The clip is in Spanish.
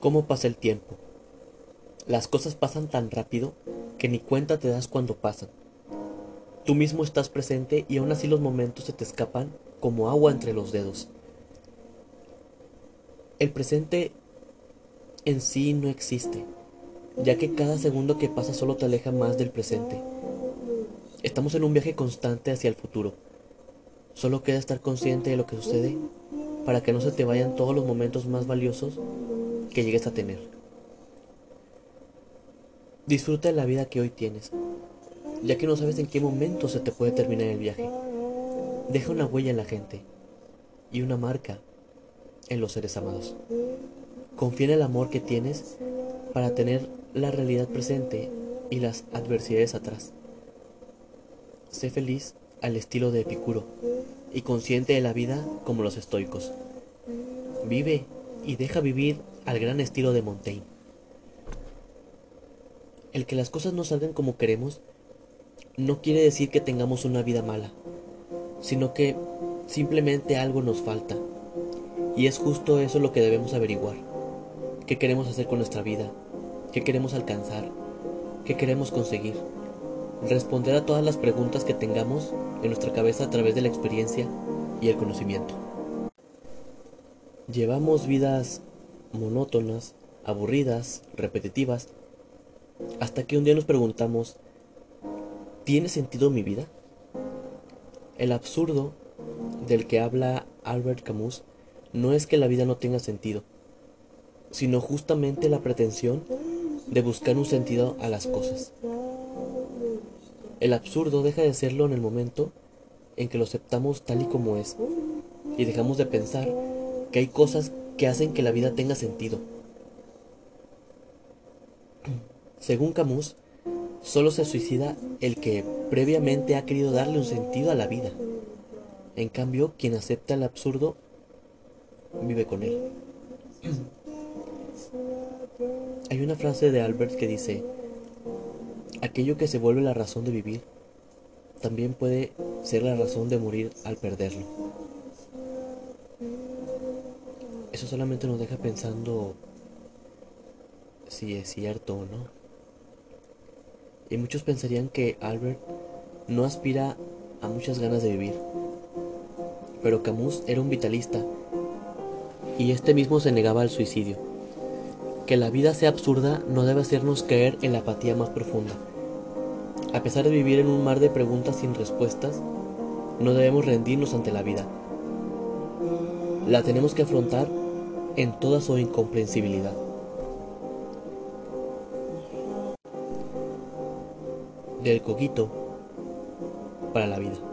¿Cómo pasa el tiempo? Las cosas pasan tan rápido que ni cuenta te das cuando pasan. Tú mismo estás presente y aún así los momentos se te escapan como agua entre los dedos. El presente en sí no existe, ya que cada segundo que pasa solo te aleja más del presente. Estamos en un viaje constante hacia el futuro. Solo queda estar consciente de lo que sucede para que no se te vayan todos los momentos más valiosos que llegues a tener. Disfruta de la vida que hoy tienes, ya que no sabes en qué momento se te puede terminar el viaje. Deja una huella en la gente y una marca en los seres amados. Confía en el amor que tienes para tener la realidad presente y las adversidades atrás. Sé feliz al estilo de Epicuro y consciente de la vida como los estoicos. Vive y deja vivir al gran estilo de Montaigne. El que las cosas no salgan como queremos no quiere decir que tengamos una vida mala, sino que simplemente algo nos falta. Y es justo eso lo que debemos averiguar. ¿Qué queremos hacer con nuestra vida? ¿Qué queremos alcanzar? ¿Qué queremos conseguir? Responder a todas las preguntas que tengamos en nuestra cabeza a través de la experiencia y el conocimiento. Llevamos vidas monótonas, aburridas, repetitivas, hasta que un día nos preguntamos, ¿tiene sentido mi vida? El absurdo del que habla Albert Camus no es que la vida no tenga sentido, sino justamente la pretensión de buscar un sentido a las cosas. El absurdo deja de serlo en el momento en que lo aceptamos tal y como es y dejamos de pensar que hay cosas que hacen que la vida tenga sentido. Según Camus, solo se suicida el que previamente ha querido darle un sentido a la vida. En cambio, quien acepta el absurdo vive con él. Hay una frase de Albert que dice, aquello que se vuelve la razón de vivir, también puede ser la razón de morir al perderlo. Eso solamente nos deja pensando si es cierto o no. Y muchos pensarían que Albert no aspira a muchas ganas de vivir. Pero Camus era un vitalista y este mismo se negaba al suicidio. Que la vida sea absurda no debe hacernos caer en la apatía más profunda. A pesar de vivir en un mar de preguntas sin respuestas, no debemos rendirnos ante la vida. La tenemos que afrontar en toda su incomprensibilidad. Del coquito para la vida.